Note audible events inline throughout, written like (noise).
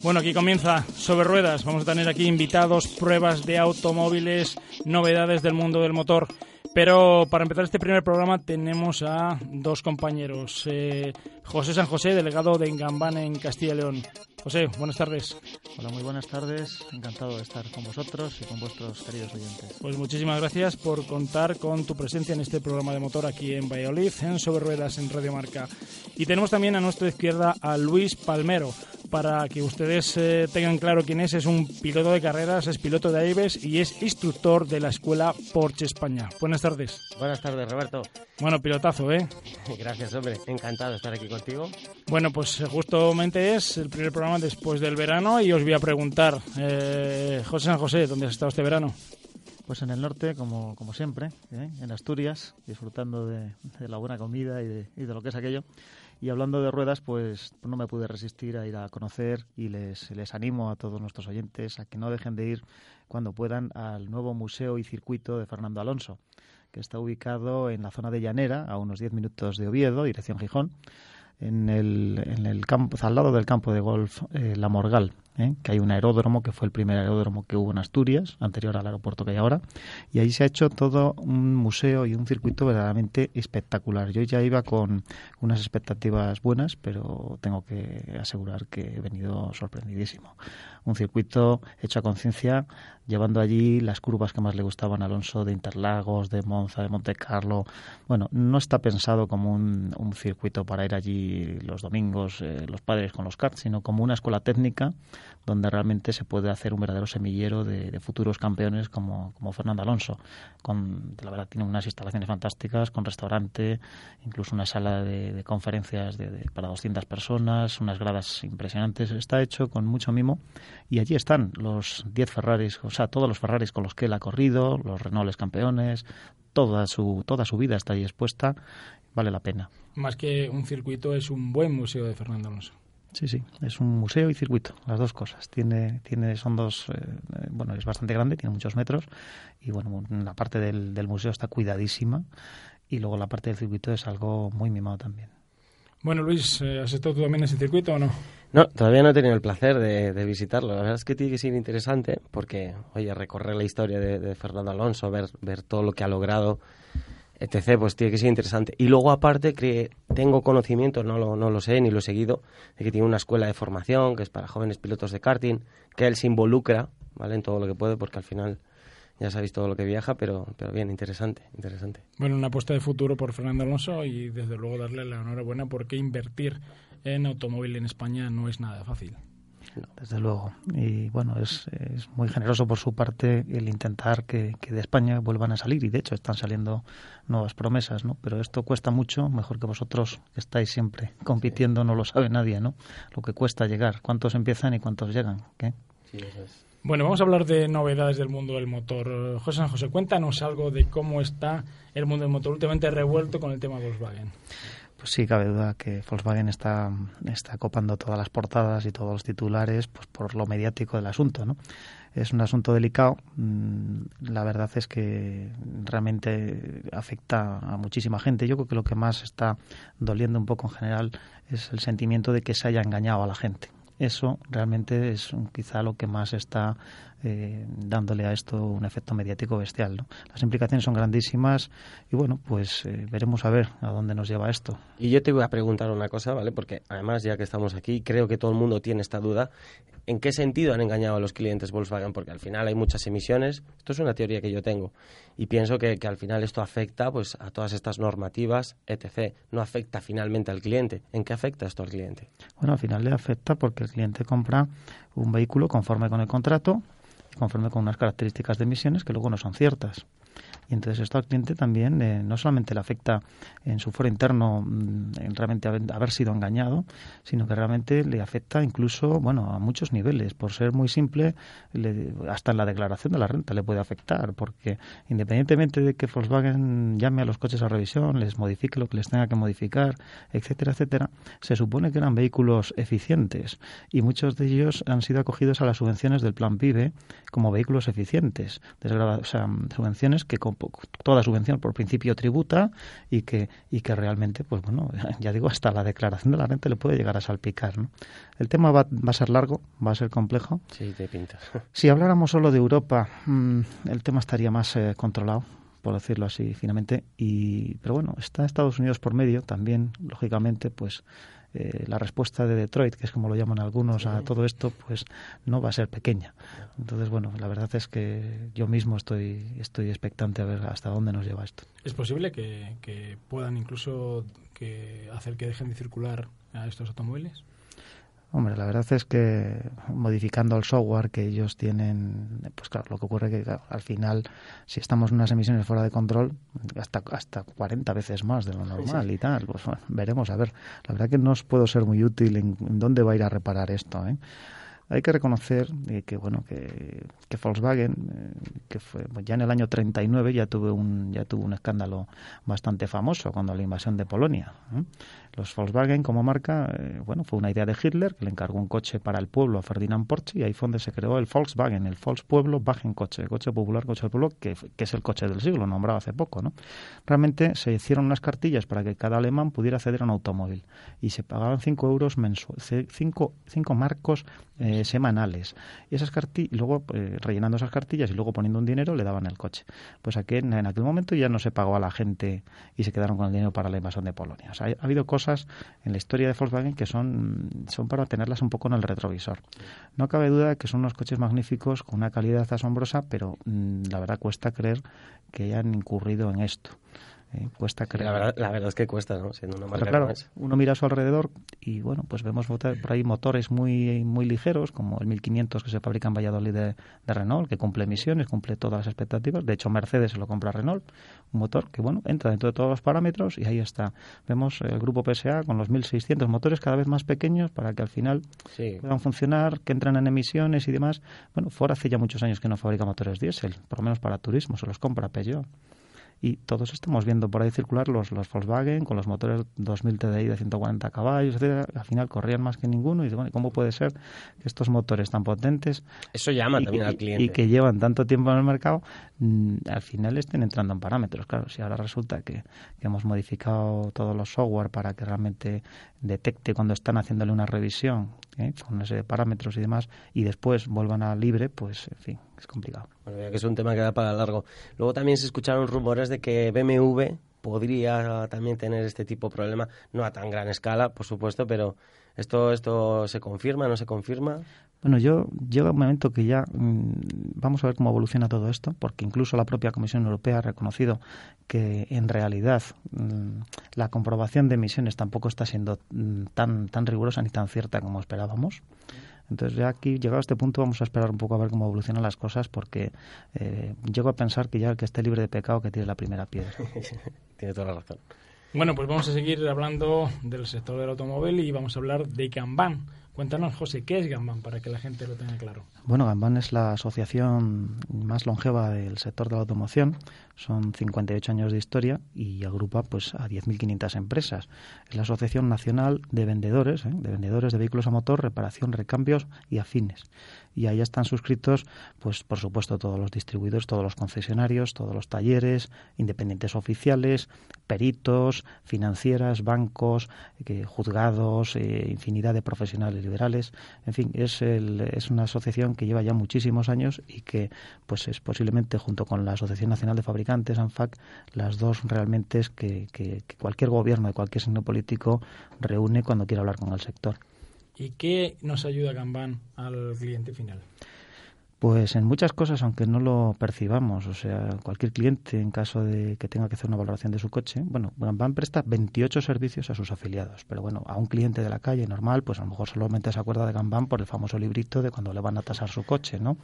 Bueno, aquí comienza Sobre Ruedas. Vamos a tener aquí invitados, pruebas de automóviles, novedades del mundo del motor. Pero para empezar este primer programa tenemos a dos compañeros. Eh, José San José, delegado de Engambán en Castilla y León. José, buenas tardes. Hola, muy buenas tardes. Encantado de estar con vosotros y con vuestros queridos oyentes. Pues muchísimas gracias por contar con tu presencia en este programa de motor aquí en Valladolid, en Sobre Ruedas, en Radio Marca. Y tenemos también a nuestra izquierda a Luis Palmero. Para que ustedes eh, tengan claro quién es, es un piloto de carreras, es piloto de Aves y es instructor de la escuela Porsche España. Buenas tardes. Buenas tardes, Roberto. Bueno, pilotazo, ¿eh? (laughs) Gracias, hombre. Encantado de estar aquí contigo. Bueno, pues eh, justamente es el primer programa después del verano y os voy a preguntar, eh, José San José, ¿dónde has estado este verano? Pues en el norte, como, como siempre, ¿eh? en Asturias, disfrutando de, la buena comida y de, y de, lo que es aquello. Y hablando de ruedas, pues no me pude resistir a ir a conocer y les, les animo a todos nuestros oyentes a que no dejen de ir cuando puedan al nuevo museo y circuito de Fernando Alonso, que está ubicado en la zona de Llanera, a unos 10 minutos de Oviedo, dirección Gijón en el, en el campo, al lado del campo de golf eh, La Morgal, ¿eh? que hay un aeródromo que fue el primer aeródromo que hubo en Asturias, anterior al aeropuerto que hay ahora, y ahí se ha hecho todo un museo y un circuito verdaderamente espectacular. Yo ya iba con unas expectativas buenas, pero tengo que asegurar que he venido sorprendidísimo. Un circuito hecho a conciencia, llevando allí las curvas que más le gustaban a Alonso de Interlagos, de Monza, de Monte Carlo. Bueno, no está pensado como un, un circuito para ir allí los domingos, eh, los padres con los karts, sino como una escuela técnica donde realmente se puede hacer un verdadero semillero de, futuros campeones como, como, Fernando Alonso. Con, la verdad, tiene unas instalaciones fantásticas, con restaurante, incluso una sala de, conferencias de, para 200 personas, unas gradas impresionantes. Está hecho con mucho mimo y allí están los 10 Ferraris, o sea, todos los Ferraris con los que él ha corrido, los Renaults campeones, toda su, toda su vida está ahí expuesta. Vale la pena. Más que un circuito, es un buen museo de Fernando Alonso. Sí, sí, es un museo y circuito, las dos cosas. Tiene, tiene, son dos, eh, bueno, es bastante grande, tiene muchos metros y bueno, la parte del, del museo está cuidadísima y luego la parte del circuito es algo muy mimado también. Bueno, Luis, eh, ¿has estado tú también en ese circuito o no? No, todavía no he tenido el placer de, de, visitarlo. La verdad es que tiene que ser interesante porque, oye, recorrer la historia de, de Fernando Alonso, ver, ver todo lo que ha logrado etc., pues tiene que ser interesante. Y luego, aparte, que tengo conocimiento, no lo, no lo sé ni lo he seguido, de que tiene una escuela de formación que es para jóvenes pilotos de karting, que él se involucra ¿vale? en todo lo que puede, porque al final ya sabéis todo lo que viaja, pero, pero bien, interesante, interesante. Bueno, una apuesta de futuro por Fernando Alonso y desde luego darle la enhorabuena porque invertir en automóvil en España no es nada fácil desde luego. Y bueno, es, es, muy generoso por su parte el intentar que, que, de España vuelvan a salir. Y de hecho están saliendo nuevas promesas, ¿no? Pero esto cuesta mucho, mejor que vosotros que estáis siempre compitiendo, no lo sabe nadie, ¿no? Lo que cuesta llegar, cuántos empiezan y cuántos llegan. ¿qué? Sí, eso es. Bueno, vamos a hablar de novedades del mundo del motor. José San José, cuéntanos algo de cómo está el mundo del motor últimamente revuelto con el tema Volkswagen. Pues sí, cabe duda que Volkswagen está, está copando todas las portadas y todos los titulares pues por lo mediático del asunto, ¿no? Es un asunto delicado. Mm, la verdad es que realmente afecta a muchísima gente. Yo creo que lo que más está doliendo un poco en general es el sentimiento de que se haya engañado a la gente. Eso realmente es quizá lo que más está eh, dándole a esto un efecto mediático bestial. ¿no? Las implicaciones son grandísimas y bueno, pues eh, veremos a ver a dónde nos lleva esto. Y yo te voy a preguntar una cosa, ¿vale? Porque además, ya que estamos aquí, creo que todo el mundo tiene esta duda. ¿En qué sentido han engañado a los clientes Volkswagen? Porque al final hay muchas emisiones. Esto es una teoría que yo tengo. Y pienso que, que al final esto afecta pues, a todas estas normativas, etc. No afecta finalmente al cliente. ¿En qué afecta esto al cliente? Bueno, al final le afecta porque el cliente compra un vehículo conforme con el contrato, conforme con unas características de emisiones que luego no son ciertas. Y entonces esto al cliente también eh, no solamente le afecta en su foro interno mm, en realmente haber, sido engañado, sino que realmente le afecta incluso, bueno, a muchos niveles. Por ser muy simple, hasta en la declaración de la renta le puede afectar, porque independientemente de que Volkswagen llame a los coches a revisión, les modifique lo que les tenga que modificar, etcétera, etcétera, se supone que eran vehículos eficientes y muchos de ellos han sido acogidos a las subvenciones del Plan PIBE como vehículos eficientes. O sea, subvenciones que toda subvención por principio tributa y que, y que realmente, pues bueno, (laughs) ya digo, hasta la declaración de la renta le puede llegar a salpicar. ¿no? El tema va, va a ser largo, va a ser complejo. Sí, te. (laughs) Si habláramos solo de Europa, mm, el tema estaría más eh, controlado por decirlo así finamente y pero bueno está Estados Unidos por medio también lógicamente pues eh, la respuesta de Detroit, que es como lo llaman algunos a todo esto, pues no va a ser pequeña. Entonces, bueno, la verdad es que yo mismo estoy, estoy expectante a ver hasta dónde nos lleva esto. ¿Es posible que, que puedan incluso que hacer que dejen de circular a estos automóviles? Hombre, la verdad es que modificando el software que ellos tienen, pues claro, lo que ocurre es que al final, si estamos en unas emisiones fuera de control, hasta, hasta 40 veces más de lo normal y tal, pues veremos, a ver. La verdad que no os puedo ser muy útil en, en dónde va a ir a reparar esto, ¿eh? Hay que reconocer eh, que bueno que, que Volkswagen, eh, que fue ya en el año 39 ya tuvo un ya tuvo un escándalo bastante famoso cuando la invasión de Polonia. ¿eh? Los Volkswagen como marca, bueno, fue una idea de Hitler que le encargó un coche para el pueblo a Ferdinand Porsche y ahí fue donde se creó el Volkswagen, el Volkspueblo Wagen coche, el coche popular, coche del pueblo, que, que, es el coche del siglo, nombrado hace poco, ¿no? Realmente se hicieron unas cartillas para que cada alemán pudiera acceder a un automóvil y se pagaban 5 euros mensuales, 5 marcos semanales. Y esas cartillas, luego eh, rellenando esas cartillas y luego poniendo un dinero le daban el coche. Pues aquí, en aquel momento ya no se pagó a la gente y se quedaron con el dinero para la invasión de Polonia. O sea, ha, habido cosas en la historia de Volkswagen que son, son para tenerlas un poco en el retrovisor. No cabe duda que son unos coches magníficos con una calidad asombrosa, pero mm, la verdad cuesta creer que hayan incurrido en esto. Eh, cuesta creer. La verdad, es que cuesta, ¿no? Siendo una marca claro, uno mira a su alrededor y, bueno, pues vemos por ahí motores muy, muy ligeros, como el 1500 que se fabrica en Valladolid de, Renault, que cumple emisiones, cumple todas las expectativas. De hecho, Mercedes se lo compra Renault, un motor que, bueno, entra dentro de todos los parámetros y ahí está. Vemos el grupo PSA con los 1600 motores cada vez más pequeños para que al final puedan funcionar, que entran en emisiones y demás. Bueno, Ford hace ya muchos años que no fabrica motores diésel, por lo menos para turismo, se los compra Peugeot y todos estamos viendo por ahí circular los, los Volkswagen con los motores 2000 TDI de 140 caballos, etcétera, al final corrían más que ninguno y bueno, ¿cómo puede ser que estos motores tan potentes eso llama también al cliente y que llevan tanto tiempo en el mercado mm, al final estén entrando en parámetros? Claro, si ahora resulta que, que hemos modificado todos los software para que realmente detecte cuando están haciéndole una revisión ¿eh? con ese parámetros y demás y después vuelvan a libre, pues en fin, es complicado. Bueno, que es un tema que da para largo. Luego también se escucharon rumores de que BMW podría también tener este tipo de problema, no a tan gran escala, por supuesto, pero esto esto se confirma, no se confirma. Bueno, yo llega un momento que ya mm, vamos a ver cómo evoluciona todo esto, porque incluso la propia Comisión Europea ha reconocido que en realidad mm, la comprobación de emisiones tampoco está siendo mm, tan tan rigurosa ni tan cierta como esperábamos. Entonces ya aquí, llegado a este punto, vamos a esperar un poco a ver cómo evolucionan las cosas, porque eh, llego a pensar que ya el que esté libre de pecado que tiene la primera piedra. (laughs) tiene toda la razón. Bueno, pues vamos a seguir hablando del sector del automóvil y vamos a hablar de Kanban. Cuéntanos, José, ¿qué es Kanban para que la gente lo tenga claro? Bueno, Kanban es la asociación más longeva del sector de la automoción. Son 58 años de historia y agrupa pues a 10.500 empresas. Es la Asociación Nacional de Vendedores, ¿eh? de vendedores de vehículos a motor, reparación, recambios y afines y ahí están suscritos, pues por supuesto, todos los distribuidores, todos los concesionarios, todos los talleres, independientes oficiales, peritos, financieras, bancos, eh, juzgados, eh, infinidad de profesionales liberales. En fin, es, el, es una asociación que lleva ya muchísimos años y que, pues, es posiblemente junto con la Asociación Nacional de Fabricantes, ANFAC, las dos realmente es que, que cualquier gobierno de cualquier signo político reúne cuando quiere hablar con el sector. ¿Y qué nos ayuda Kanban al cliente final? Pues en muchas cosas, aunque no lo percibamos, o sea, cualquier cliente en caso de que tenga que hacer una valoración de su coche, bueno, Gambán presta 28 servicios a sus afiliados, pero bueno, a un cliente de la calle normal, pues a lo mejor solamente se acuerda de Gambán por el famoso librito de cuando le van a tasar su coche, ¿no?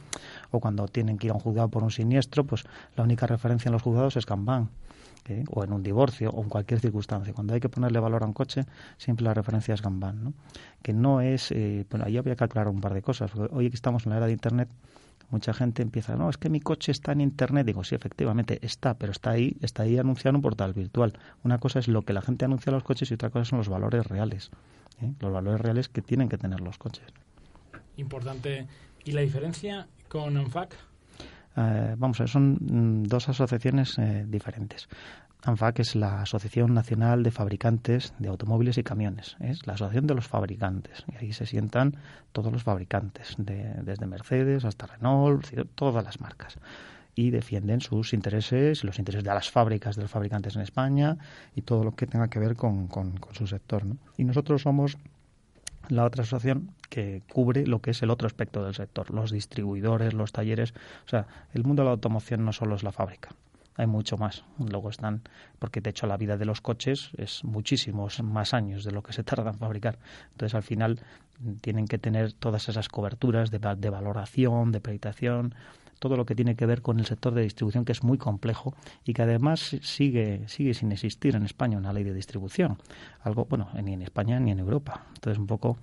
O cuando tienen que ir a un juzgado por un siniestro, pues la única referencia en los juzgados es Gambán. ¿eh? o en un divorcio o en cualquier circunstancia. Cuando hay que ponerle valor a un coche, siempre la referencia es Gambán, ¿no? Que no es, eh, bueno, ahí había que aclarar un par de cosas. hoy que estamos en la era de Internet, Mucha gente empieza, no, es que mi coche está en Internet. Digo, sí, efectivamente está, pero está ahí, está ahí anunciado en un portal virtual. Una cosa es lo que la gente anuncia a los coches y otra cosa son los valores reales. ¿eh? Los valores reales que tienen que tener los coches. Importante. ¿Y la diferencia con ANFAC? Eh, vamos a son mm, dos asociaciones eh, diferentes. ANFAC es la Asociación Nacional de Fabricantes de Automóviles y Camiones. Es la Asociación de los Fabricantes. Y ahí se sientan todos los fabricantes, desde Mercedes hasta Renault, todas las marcas. Y defienden sus intereses, los intereses de las fábricas de los fabricantes en España y todo lo que tenga que ver con, su sector. Y nosotros somos la otra asociación que cubre lo que es el otro aspecto del sector, los distribuidores, los talleres. O sea, el mundo de la automoción no solo es la fábrica hay mucho más. Luego están, porque de hecho la vida de los coches es muchísimos más años de lo que se tarda en fabricar. Entonces al final tienen que tener todas esas coberturas de, de valoración, de predictación, todo lo que tiene que ver con el sector de distribución que es muy complejo y que además sigue sigue sin existir en España una ley de distribución. Algo bueno ni en España ni en Europa. Entonces un poco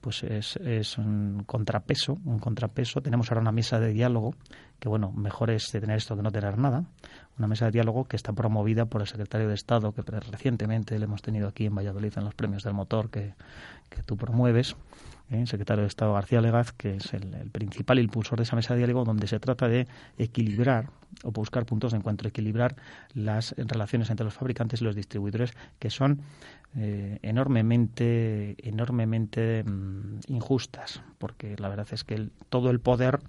pues es, es un contrapeso un contrapeso. Tenemos ahora una mesa de diálogo que bueno mejor es tener esto que no tener nada. Una mesa de diálogo que está promovida por el secretario de Estado que recientemente le hemos tenido aquí en Valladolid en los premios del motor que, que tú promueves el ¿eh? secretario de Estado García Legaz, que es el, principal impulsor de esa mesa de diálogo, donde se trata de equilibrar o buscar puntos de encuentro, equilibrar las relaciones entre los fabricantes y los distribuidores, que son eh, enormemente, enormemente mm, injustas, porque la verdad es que todo el poder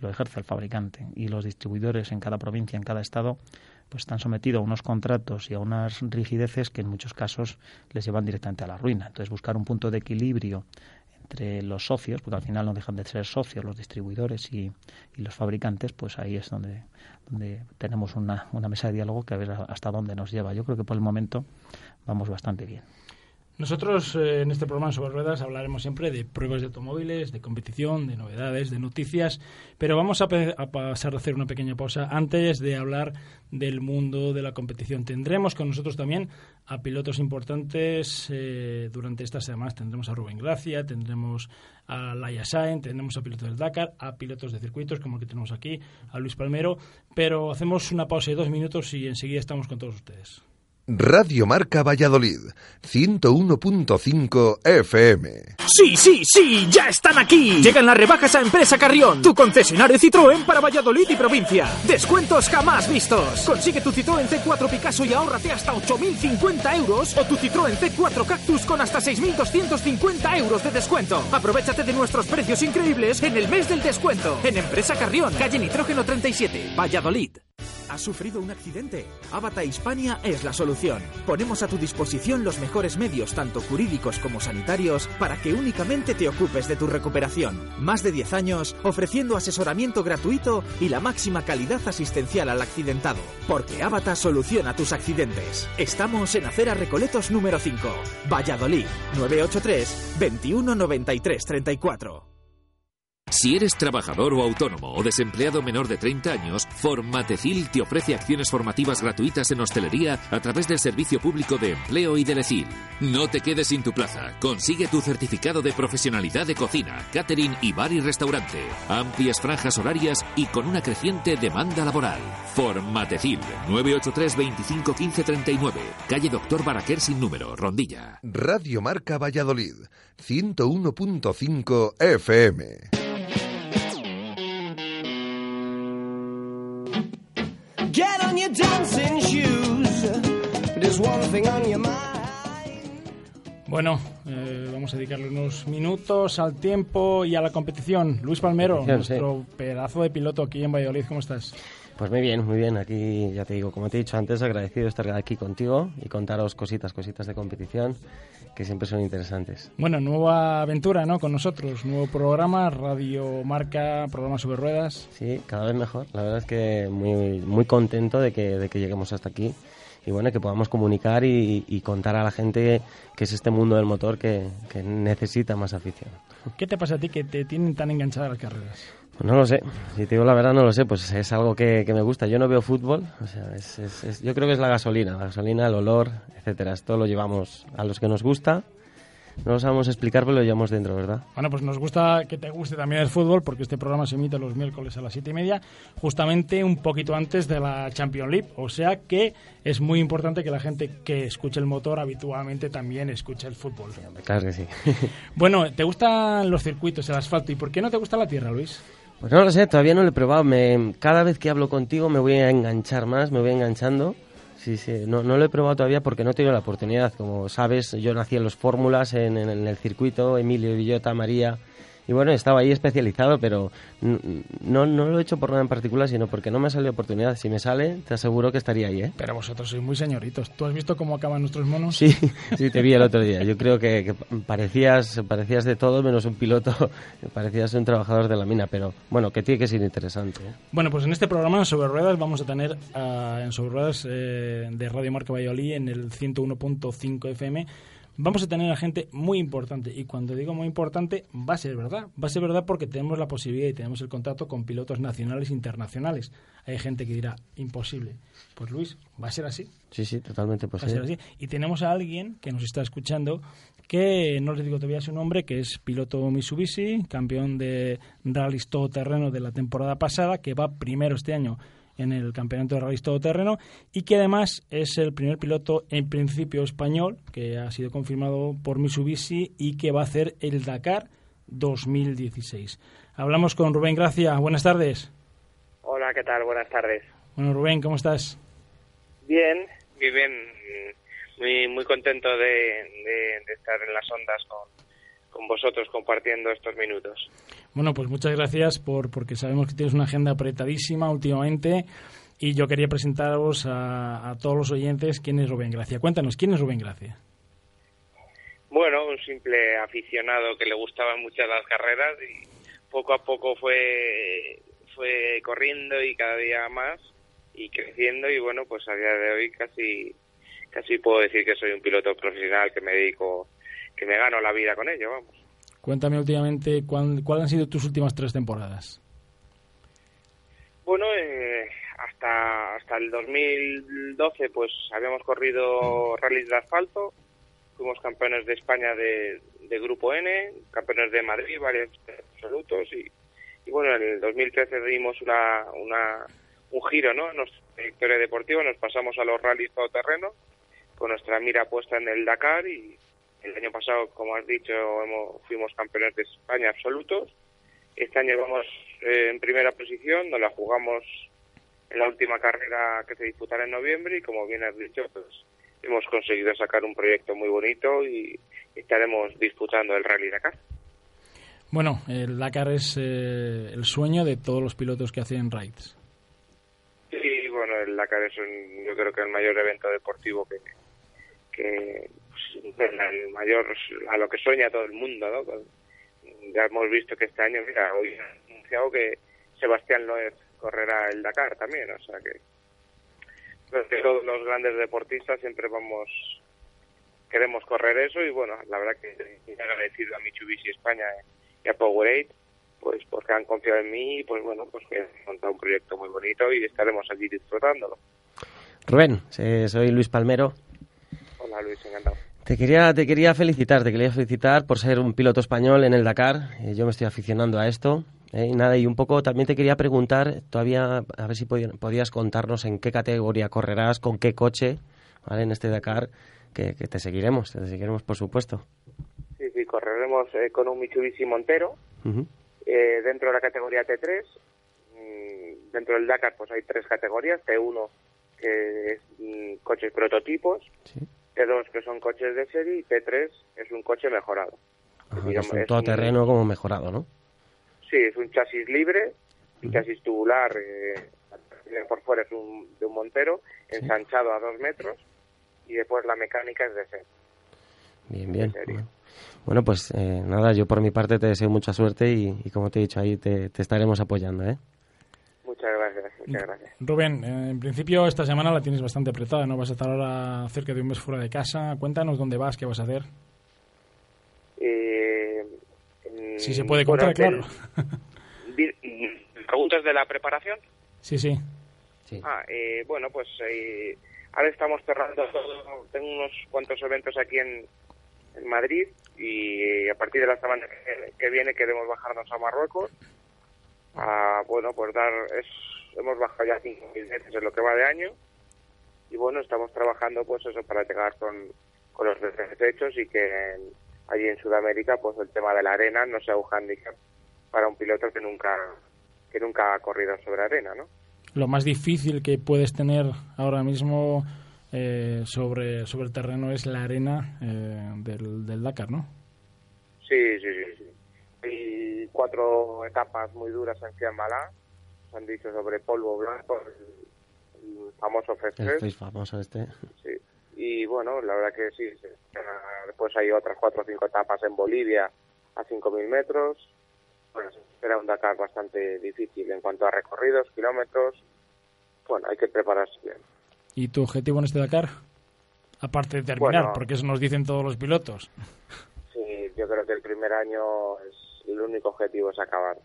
lo ejerce el fabricante y los distribuidores en cada provincia, en cada estado, pues están sometidos a unos contratos y a unas rigideces que en muchos casos les llevan directamente a la ruina. Entonces, buscar un punto de equilibrio entre los socios, porque al final no dejan de ser socios los distribuidores y, los fabricantes, pues ahí es donde, donde tenemos una, una mesa de diálogo que a ver hasta dónde nos lleva. Yo creo que por el momento vamos bastante bien. Nosotros eh, en este programa sobre ruedas hablaremos siempre de pruebas de automóviles, de competición, de novedades, de noticias, pero vamos a, pasar a hacer una pequeña pausa antes de hablar del mundo de la competición. Tendremos con nosotros también a pilotos importantes eh, durante estas semanas. Tendremos a Rubén Gracia, tendremos a Laia Sain, tendremos a pilotos del Dakar, a pilotos de circuitos como el que tenemos aquí, a Luis Palmero, pero hacemos una pausa de dos minutos y enseguida estamos con todos ustedes. Radio Marca Valladolid, 101.5 FM. Sí, sí, sí, ya están aquí. Llegan las rebajas a Empresa Carrión, tu concesionario Citroën para Valladolid y provincia. Descuentos jamás vistos. Consigue tu Citroën C4 Picasso y ahórrate hasta 8.050 euros o tu Citroën C4 Cactus con hasta 6.250 euros de descuento. Aprovechate de nuestros precios increíbles en el mes del descuento. En Empresa Carrión, calle Nitrógeno 37, Valladolid. ¿Has sufrido un accidente? Abata Hispania es la solución. Ponemos a tu disposición los mejores medios, tanto jurídicos como sanitarios, para que únicamente te ocupes de tu recuperación. Más de 10 años ofreciendo asesoramiento gratuito y la máxima calidad asistencial al accidentado. Porque Abata soluciona tus accidentes. Estamos en Acera Recoletos número 5, Valladolid, 983 2193 34. Si eres trabajador o autónomo o desempleado menor de 30 años, Formatecil te ofrece acciones formativas gratuitas en hostelería a través del Servicio Público de Empleo y de Lecil. No te quedes sin tu plaza. Consigue tu certificado de profesionalidad de cocina, catering y bar y restaurante. Amplias franjas horarias y con una creciente demanda laboral. Formatecil 983 25 15 39. Calle Doctor Baraquer sin número, Rondilla. Radio Marca Valladolid 101.5 FM. Bueno, eh, vamos a dedicarle unos minutos al tiempo y a la competición. Luis Palmero, nuestro pedazo de piloto aquí en Valladolid, ¿cómo estás? Pues muy bien, muy bien. Aquí ya te digo, como te he dicho antes, agradecido de estar aquí contigo y contaros cositas, cositas de competición que siempre son interesantes. Bueno, nueva aventura, ¿no? Con nosotros, nuevo programa, Radio Marca, programa sobre ruedas. Sí, cada vez mejor. La verdad es que muy, muy contento de que, de que lleguemos hasta aquí y bueno, que podamos comunicar y, y contar a la gente que es este mundo del motor que, que necesita más afición. ¿Qué te pasa a ti que te tienen tan enganchada las carreras? Pues no lo sé, si te digo la verdad no lo sé, pues es algo que, que me gusta. Yo no veo fútbol, o sea, es, es- es- yo creo que es la gasolina, la gasolina, el olor, etcétera. Esto lo llevamos a los que nos gusta, no lo sabemos explicar, pero lo llevamos dentro, ¿verdad? Bueno, pues nos gusta que te guste también el fútbol, porque este programa se emite los miércoles a las siete y media, justamente un poquito antes de la Champions League. O sea que es muy importante que la gente que escuche el motor habitualmente también escuche el fútbol. Claro que sí. (laughs) Bueno, ¿te gustan los circuitos, el asfalto? ¿Y por qué no te gusta la tierra, Luis? Pues no lo sé, todavía no lo he probado. Cada vez que hablo contigo me voy a enganchar más, me voy enganchando. Sí, sí, no, no lo he probado todavía porque no he tenido la oportunidad. Como sabes, yo nací en los fórmulas, en- en el circuito, Emilio Villota, María. Y bueno, estaba ahí especializado, pero no, no lo he hecho por nada en particular, sino porque no me ha salido oportunidad. Si me sale, te aseguro que estaría ahí, ¿eh? Pero vosotros sois muy señoritos. ¿Tú has visto cómo acaban nuestros monos? Sí, (laughs) sí, te vi el otro día. Yo creo que, que parecías, parecías de todo menos un piloto, (laughs) parecías un trabajador de la mina, pero bueno, que tiene que ser interesante. ¿eh? Bueno, pues en este programa en Sobre Ruedas vamos a tener ah, en Sobre Ruedas eh, de Radio Marca Valladolid en el 101.5 FM. Vamos a tener a gente muy importante y cuando digo muy importante va a ser verdad. Va a ser verdad porque tenemos la posibilidad y tenemos el contacto con pilotos nacionales e internacionales. Hay gente que dirá imposible. Pues Luis, va a ser así. Sí, sí, totalmente Va a ser posible. así. Y tenemos a alguien que nos está escuchando que no les digo todavía su nombre, que es piloto Mitsubishi, campeón de rallies todoterreno de la temporada pasada, que va primero este año en el campeonato de rallies todoterreno y que además es el primer piloto en principio español que ha sido confirmado por Mitsubishi y que va a hacer el Dakar 2016. Hablamos con Rubén Gracia. Buenas tardes. Hola, ¿qué tal? Buenas tardes. Bueno, Rubén, ¿cómo estás? Bien, muy bien. Muy, muy contento de, de- de estar en las ondas con, con vosotros compartiendo estos minutos. Bueno, pues muchas gracias por porque sabemos que tienes una agenda apretadísima últimamente y yo quería presentaros a, a todos los oyentes quién es Rubén Gracia. Cuéntanos, ¿quién es Rubén Gracia? Bueno, un simple aficionado que le gustaban muchas las carreras y poco a poco fue, fue corriendo y cada día más y creciendo y bueno, pues a día de hoy casi, casi puedo decir que soy un piloto profesional que me dedico, que me gano la vida con ello, vamos. Cuéntame últimamente cuál, cuál han sido tus últimas tres temporadas. Bueno, eh, hasta, hasta el 2012 pues habíamos corrido rallies de asfalto, fuimos campeones de España de, de Grupo N, campeones de Madrid, varios absolutos y, y bueno, en el 2013 dimos una, una, un giro ¿no? en nuestra trayectoria deportiva, nos pasamos a los rallies todoterreno con nuestra mira puesta en el Dakar y el año pasado, como has dicho, hemos, fuimos campeones de España absolutos este año vamos eh, en primera posición, nos la jugamos en la última carrera que se disputará en noviembre y como bien has dicho, pues hemos conseguido sacar un proyecto muy bonito y estaremos disputando el Rally Dakar. Bueno, el Dakar es eh, el sueño de todos los pilotos que hacen raids. Sí, bueno, el Dakar es un- yo creo que el mayor evento deportivo que, que pues, el mayor a lo que sueña todo el mundo, ¿no? Pues, Ya hemos visto que este año, mira, hoy han anunciado que Sebastián Loeb correrá el Dakar también, o sea que todos los grandes deportistas siempre vamos queremos correr eso y bueno, la verdad que agradecido a Mitsubishi España y a Powerade pues porque han confiado en mí y pues bueno, pues que he montado un proyecto muy bonito y estaremos allí disfrutándolo. Rubén, eh, soy Luis Palmero. Hola Luis, encantado. Te quería, te quería felicitar, te quería felicitar por ser un piloto español en el Dakar. Eh, yo me estoy aficionando a esto. eh, y nada, y un poco también te quería preguntar, todavía, a ver si podía- podías contarnos en qué categoría correrás, con qué coche, ¿vale? En este Dakar, que, que te seguiremos, te seguiremos por supuesto. Sí, sí, correremos eh, con un Mitsubishi Montero eh, dentro de la categoría T3. mm, dentro del Dakar pues hay tres categorías, T1 que es mm, coches prototipos, Sí. T2 que son coches de serie y T3 es un coche mejorado. Ajá, Digamos, es un todoterreno como mejorado, ¿no? Sí, es un chasis libre, un chasis tubular, eh, por fuera es un, de un montero, ensanchado a dos metros, y después la mecánica es de serie. Bien, bien. Bueno, Bueno, pues eh, nada, yo por mi parte te deseo mucha suerte y, y como te he dicho ahí, te, te estaremos apoyando, ¿eh? Muchas gracias, muchas gracias. Rubén, eh, en principio esta semana la tienes bastante apretada, ¿no? Vas a estar ahora cerca de un mes fuera de casa. Cuéntanos dónde vas, qué vas a hacer. Eh, Si se puede bueno, contar, claro. ¿Preguntas de la preparación? Sí, sí. Sí. Ah, eh, bueno, pues eh, ahora estamos cerrando todo. Tengo unos cuantos eventos aquí en, en Madrid y a partir de la semana que, que viene queremos bajarnos a Marruecos. A, bueno, pues dar. Es, hemos bajado ya 5.000 veces en lo que va de año y bueno, estamos trabajando pues eso para llegar con, con los deberes hechos y que en- allí en Sudamérica pues el tema de la arena no sea un hándicap para un piloto que nunca que nunca ha corrido sobre arena, ¿no? Lo más difícil que puedes tener ahora mismo eh, sobre, sobre el terreno es la arena eh, del, del Dakar, ¿no? Sí, sí, sí, sí. Y cuatro etapas muy duras en Ciambalá, se han dicho sobre polvo blanco, el, famoso Fest El famoso este. sí. Y bueno, la verdad que sí. Después hay otras cuatro o cinco etapas en Bolivia a 5.000 metros. Bueno, será un Dakar bastante difícil en cuanto a recorridos, kilómetros. Bueno, hay que prepararse bien. ¿Y tu objetivo en este Dakar? Aparte de terminar, Bueno. porque eso nos dicen todos los pilotos. Sí, yo creo que el primer año es el único objetivo es acabar.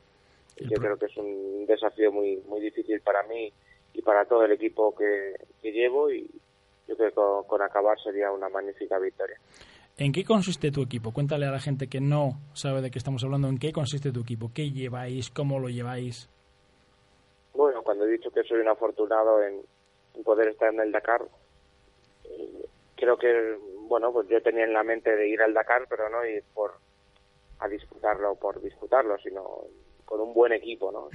Yo creo que es un desafío muy muy difícil para mí y para todo el equipo que, que llevo y yo creo que con, con acabar sería una magnífica victoria. ¿En qué consiste tu equipo? Cuéntale a la gente que no sabe de qué estamos hablando, ¿en qué consiste tu equipo? ¿Qué lleváis? ¿Cómo lo lleváis? Bueno, cuando he dicho que soy un afortunado en, en poder estar en el Dakar, eh, creo que, bueno, pues yo tenía en la mente de ir al Dakar, pero no ir por a disputarlo por disputarlo, sino con un buen equipo, ¿no?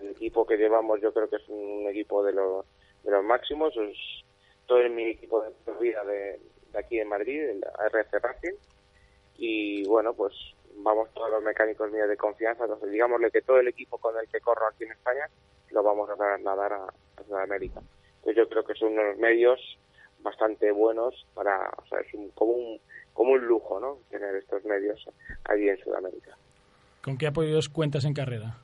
El equipo que llevamos yo creo que es un equipo de los, de los máximos, es todo mi equipo de vida de, de aquí en Madrid, el RC Racing, y bueno, pues vamos todos los mecánicos míos de confianza, entonces digámosle que todo el equipo con el que corro aquí en España lo vamos a trasladar a, a Sudamérica. Entonces yo creo que son unos medios bastante buenos para, o sea, es un, como un como un lujo, ¿no? Tener estos medios allí en Sudamérica. ¿Con qué apoyos cuentas en carrera?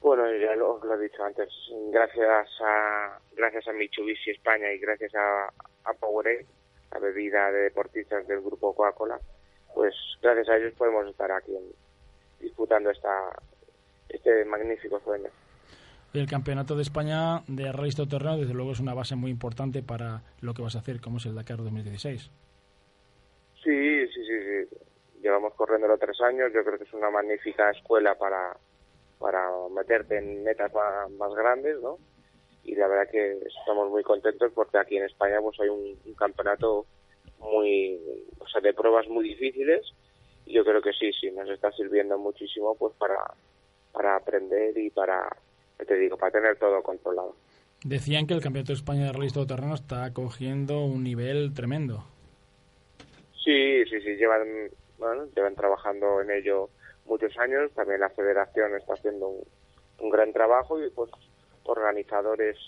Bueno, ya lo, lo he dicho antes, gracias a gracias a Mitsubishi España y gracias a, a Powerade, la bebida de deportistas del grupo Coca-Cola, pues gracias a ellos podemos estar aquí en- disputando esta este magnífico sueño. El Campeonato de España de Rally Terreno, desde luego, es una base muy importante para lo que vas a hacer, como es el Dakar 2016. Sí, sí, sí, sí. Llevamos corriéndolo tres años. Yo creo que es una magnífica escuela para, para meterte en metas ma- más, grandes, ¿no? Y la verdad que estamos muy contentos porque aquí en España pues hay un, campeonato muy, o sea, de pruebas muy difíciles. Y yo creo que sí, sí, nos está sirviendo muchísimo pues para, para aprender y para, ¿qué te digo, para tener todo controlado. Decían que el Campeonato de España de Rally Terreno está cogiendo un nivel tremendo. Sí, sí, sí, llevan, bueno, llevan trabajando en ello muchos años. También la federación está haciendo un, un gran trabajo y pues organizadores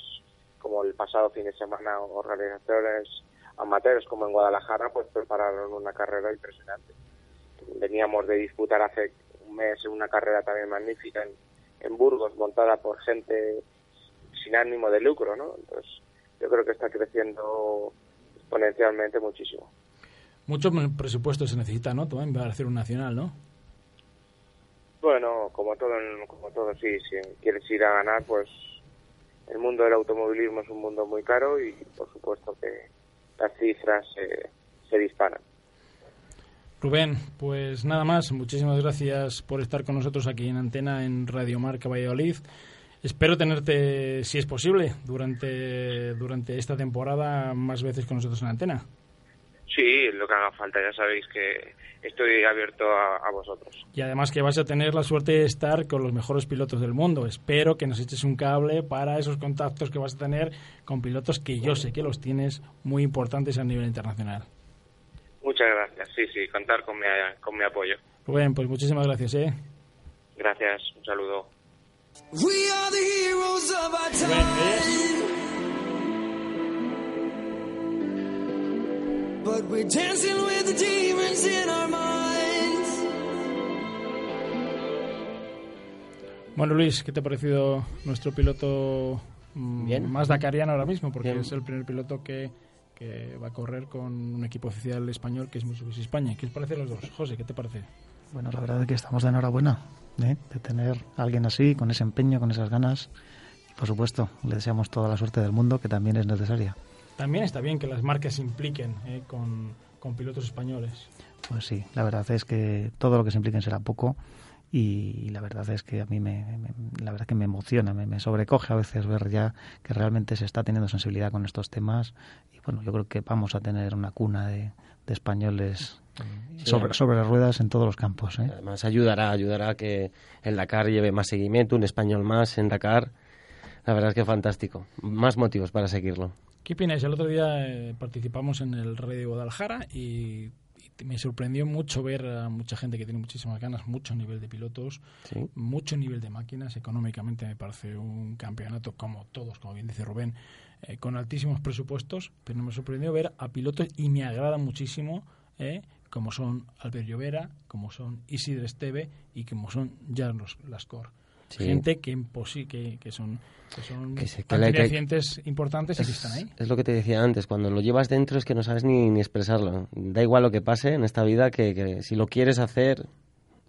como el pasado fin de semana, organizadores amateurs como en Guadalajara, pues prepararon una carrera impresionante. Veníamos de disputar hace un mes una carrera también magnífica en, en Burgos, montada por gente sin ánimo de lucro, ¿no? Entonces, yo creo que está creciendo exponencialmente muchísimo. Mucho presupuesto se necesita, ¿no? También para hacer un nacional, ¿no? Bueno, como todo, como todo, sí, si quieres ir a ganar, pues el mundo del automovilismo es un mundo muy caro y por supuesto que las cifras eh, se disparan. Rubén, pues nada más. Muchísimas gracias por estar con nosotros aquí en Antena en Radio Marca Valladolid. Espero tenerte, si es posible, durante, durante esta temporada más veces con nosotros en Antena. Sí, lo que haga falta, ya sabéis que estoy abierto a, a, vosotros. Y además que vas a tener la suerte de estar con los mejores pilotos del mundo. Espero que nos eches un cable para esos contactos que vas a tener con pilotos que yo sé que los tienes muy importantes a nivel internacional. Muchas gracias, sí, sí, contar con mi, con mi apoyo. Rubén, pues muchísimas gracias, ¿eh? Gracias, un saludo. But we're dancing with the demons in our minds. Bueno, Luis, ¿qué te ha parecido nuestro piloto mm, Bien. más dakariano ahora mismo? Porque Bien. es el primer piloto que, que va a correr con un equipo oficial español que es Mitsubishi España. ¿Qué os parece a los dos? José, ¿qué te parece? Bueno, la verdad es que estamos de enhorabuena ¿eh? de tener a alguien así, con ese empeño, con esas ganas. Y por supuesto, le deseamos toda la suerte del mundo, que también es necesaria. También está bien que las marcas se impliquen eh, con, con pilotos españoles. Pues sí, la verdad es que todo lo que se impliquen será poco y la verdad es que a mí me, me- la verdad que me emociona, me, me sobrecoge a veces ver ya que realmente se está teniendo sensibilidad con estos temas y bueno, yo creo que vamos a tener una cuna de, de españoles Sí, sobre, sobre las ruedas en todos los campos. ¿eh? Además ayudará, ayudará a que el Dakar lleve más seguimiento, un español más en Dakar. La verdad es que fantástico. Más motivos para seguirlo. ¿Qué opináis? El otro día eh, participamos en el Rey de Guadalajara y me sorprendió mucho ver a mucha gente que tiene muchísimas ganas, mucho nivel de pilotos, Sí. mucho nivel de máquinas. Económicamente me parece un campeonato, como todos, como bien dice Rubén, eh, con altísimos presupuestos, pero me sorprendió ver a pilotos y me agrada muchísimo, eh, como son Albert Llovera, como son Isidre Esteve y como son Janos Lascor. Sí. Gente que, que, que son, que son Que se- que le- que- pertenecientes importantes y que están ahí. Es lo que te decía antes, cuando lo llevas dentro es que no sabes ni, ni expresarlo. Da igual lo que pase en esta vida, que, que si lo quieres hacer,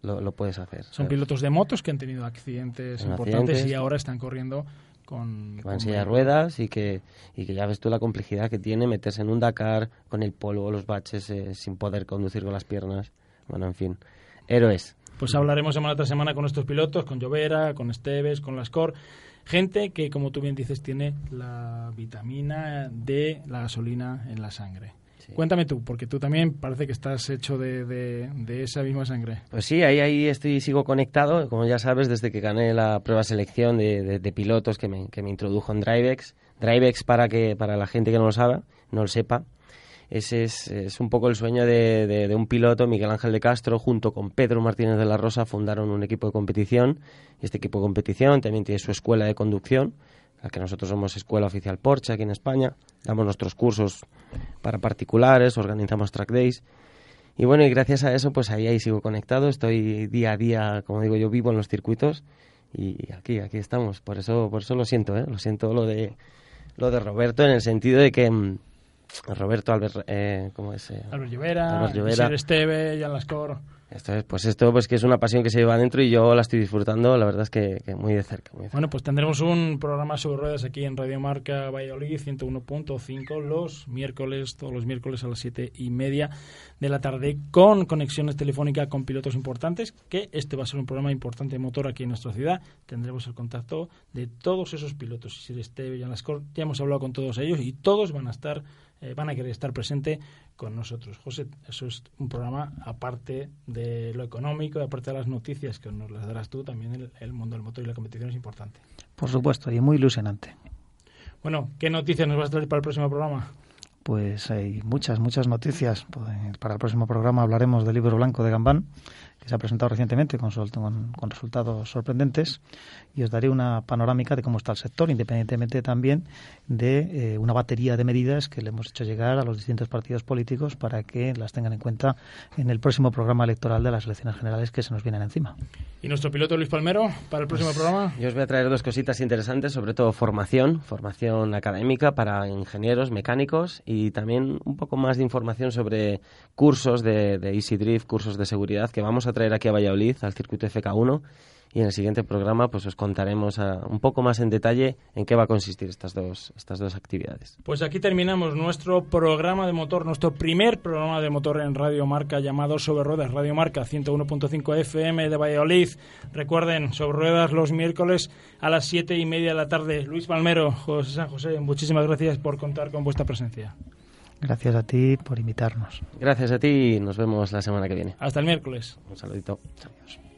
lo, lo puedes hacer. Son ¿sabes? pilotos de motos que han tenido accidentes importantes accidentes. y ahora están corriendo con... que va en con silla ruedas y que, y que ya ves tú la complejidad que tiene meterse en un Dakar con el polvo, los baches, eh, sin poder conducir con las piernas. Bueno, en fin, héroes. Pues hablaremos semana tras semana con estos pilotos, con Llovera, con Esteves, con Lascor. Gente que, como tú bien dices, tiene la vitamina de la gasolina en la sangre. Cuéntame tú, porque tú también parece que estás hecho de, de- de esa misma sangre. Pues sí, ahí, ahí estoy, sigo conectado, como ya sabes, desde que gané la prueba selección de, de- de pilotos que me, que me introdujo en DriveX. DriveX, para, que, para la gente que no lo sabe, no lo sepa, ese es, es un poco el sueño de, de- un piloto, Miguel Ángel de Castro, junto con Pedro Martínez de la Rosa, fundaron un equipo de competición. Este equipo de competición también tiene su escuela de conducción, la que nosotros somos Escuela Oficial Porsche aquí en España. Damos nuestros cursos para particulares, organizamos track days. Y bueno, y gracias a eso, pues ahí, ahí sigo conectado, estoy día a día, como digo yo, vivo en los circuitos y aquí, aquí estamos. Por eso, por eso lo siento, ¿eh? Lo siento lo de, lo de Roberto en el sentido de que mm, Roberto Albert, eh, ¿cómo es? Eh, Albert Llovera, Albert. Isidre Esteve, Jan Lascor. Esto es, pues esto, pues que es una pasión que se lleva adentro y yo la estoy disfrutando, la verdad es que, que muy de cerca. Muy de cerca. Bueno, pues tendremos un programa sobre ruedas aquí en Radio Marca Valladolid 101.5 los miércoles, todos los miércoles a las siete y media de la tarde con conexiones telefónicas con pilotos importantes, que este va a ser un programa importante de motor aquí en nuestra ciudad. Tendremos el contacto de todos esos pilotos. Si Esteve, Jan Lascor, ya hemos hablado con todos ellos y todos van a estar, eh, van a querer estar presente con nosotros. José, eso es un programa aparte de lo económico y aparte de las noticias que nos las darás tú, también el, el mundo del motor y la competición es importante. Por supuesto, y muy ilusionante. Bueno, ¿qué noticias nos vas a traer para el próximo programa? Pues hay muchas, muchas noticias. Pues, para el próximo programa hablaremos del libro blanco de Gambán, que se ha presentado recientemente con, con- con resultados sorprendentes. Y os daré una panorámica de cómo está el sector, independientemente también de eh, una batería de medidas que le hemos hecho llegar a los distintos partidos políticos para que las tengan en cuenta en el próximo programa electoral de las elecciones generales que se nos vienen encima. ¿Y nuestro piloto Luis Palmero para el próximo programa? Yo os voy a traer dos cositas interesantes, sobre todo formación, formación académica para ingenieros, mecánicos y también un poco más de información sobre cursos de, de Easy Drift, cursos de seguridad que vamos a traer aquí a Valladolid, al circuito FK1. Y en el siguiente programa pues os contaremos ah, un poco más en detalle en qué va a consistir estas dos, estas dos actividades. Pues aquí terminamos nuestro programa de motor, nuestro primer programa de motor en Radio Marca llamado Sobre Ruedas, Radio Marca 101.5 FM de Valladolid. Recuerden, Sobre Ruedas los miércoles a las siete y media de la tarde. Luis Palmero, José San José, muchísimas gracias por contar con vuestra presencia. Gracias a ti por invitarnos. Gracias a ti y nos vemos la semana que viene. Hasta el miércoles. Un saludito. Adiós.